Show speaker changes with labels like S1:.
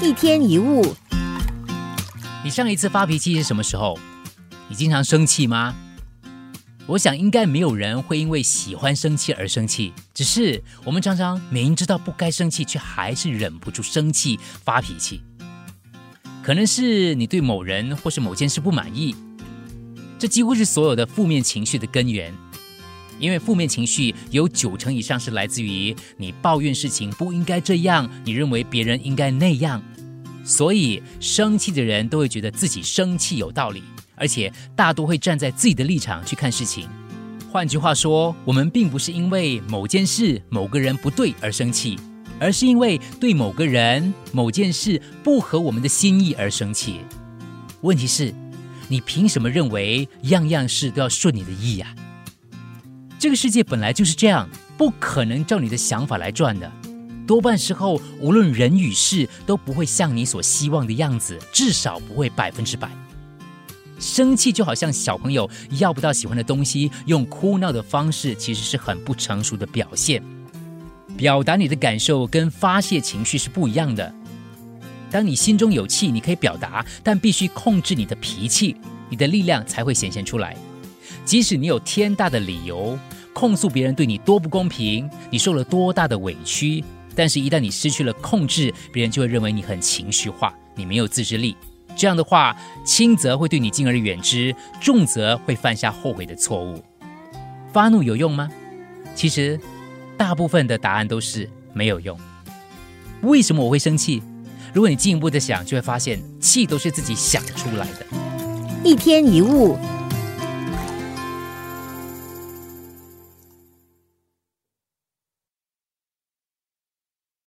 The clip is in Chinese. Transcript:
S1: 一天一物，
S2: 你上一次发脾气是什么时候？你经常生气吗？我想应该没有人会因为喜欢生气而生气，只是我们常常明知道不该生气，却还是忍不住生气发脾气。可能是你对某人或是某件事不满意，这几乎是所有的负面情绪的根源。因为负面情绪有九成以上是来自于你抱怨事情不应该这样，你认为别人应该那样，所以生气的人都会觉得自己生气有道理，而且大多会站在自己的立场去看事情。换句话说，我们并不是因为某件事、某个人不对而生气，而是因为对某个人、某件事不合我们的心意而生气。问题是，你凭什么认为样样事都要顺你的意呀？这个世界本来就是这样，不可能照你的想法来转的。多半时候，无论人与事都不会像你所希望的样子，至少不会百分之百。生气就好像小朋友要不到喜欢的东西，用哭闹的方式，其实是很不成熟的表现。表达你的感受跟发泄情绪是不一样的。当你心中有气，你可以表达，但必须控制你的脾气，你的力量才会显现出来。即使你有天大的理由控诉别人对你多不公平，你受了多大的委屈，但是，一旦你失去了控制，别人就会认为你很情绪化，你没有自制力。这样的话，轻则会对你敬而远之，重则会犯下后悔的错误。发怒有用吗？其实，大部分的答案都是没有用。为什么我会生气？如果你进一步的想，就会发现气都是自己想出来的。
S1: 一天一物。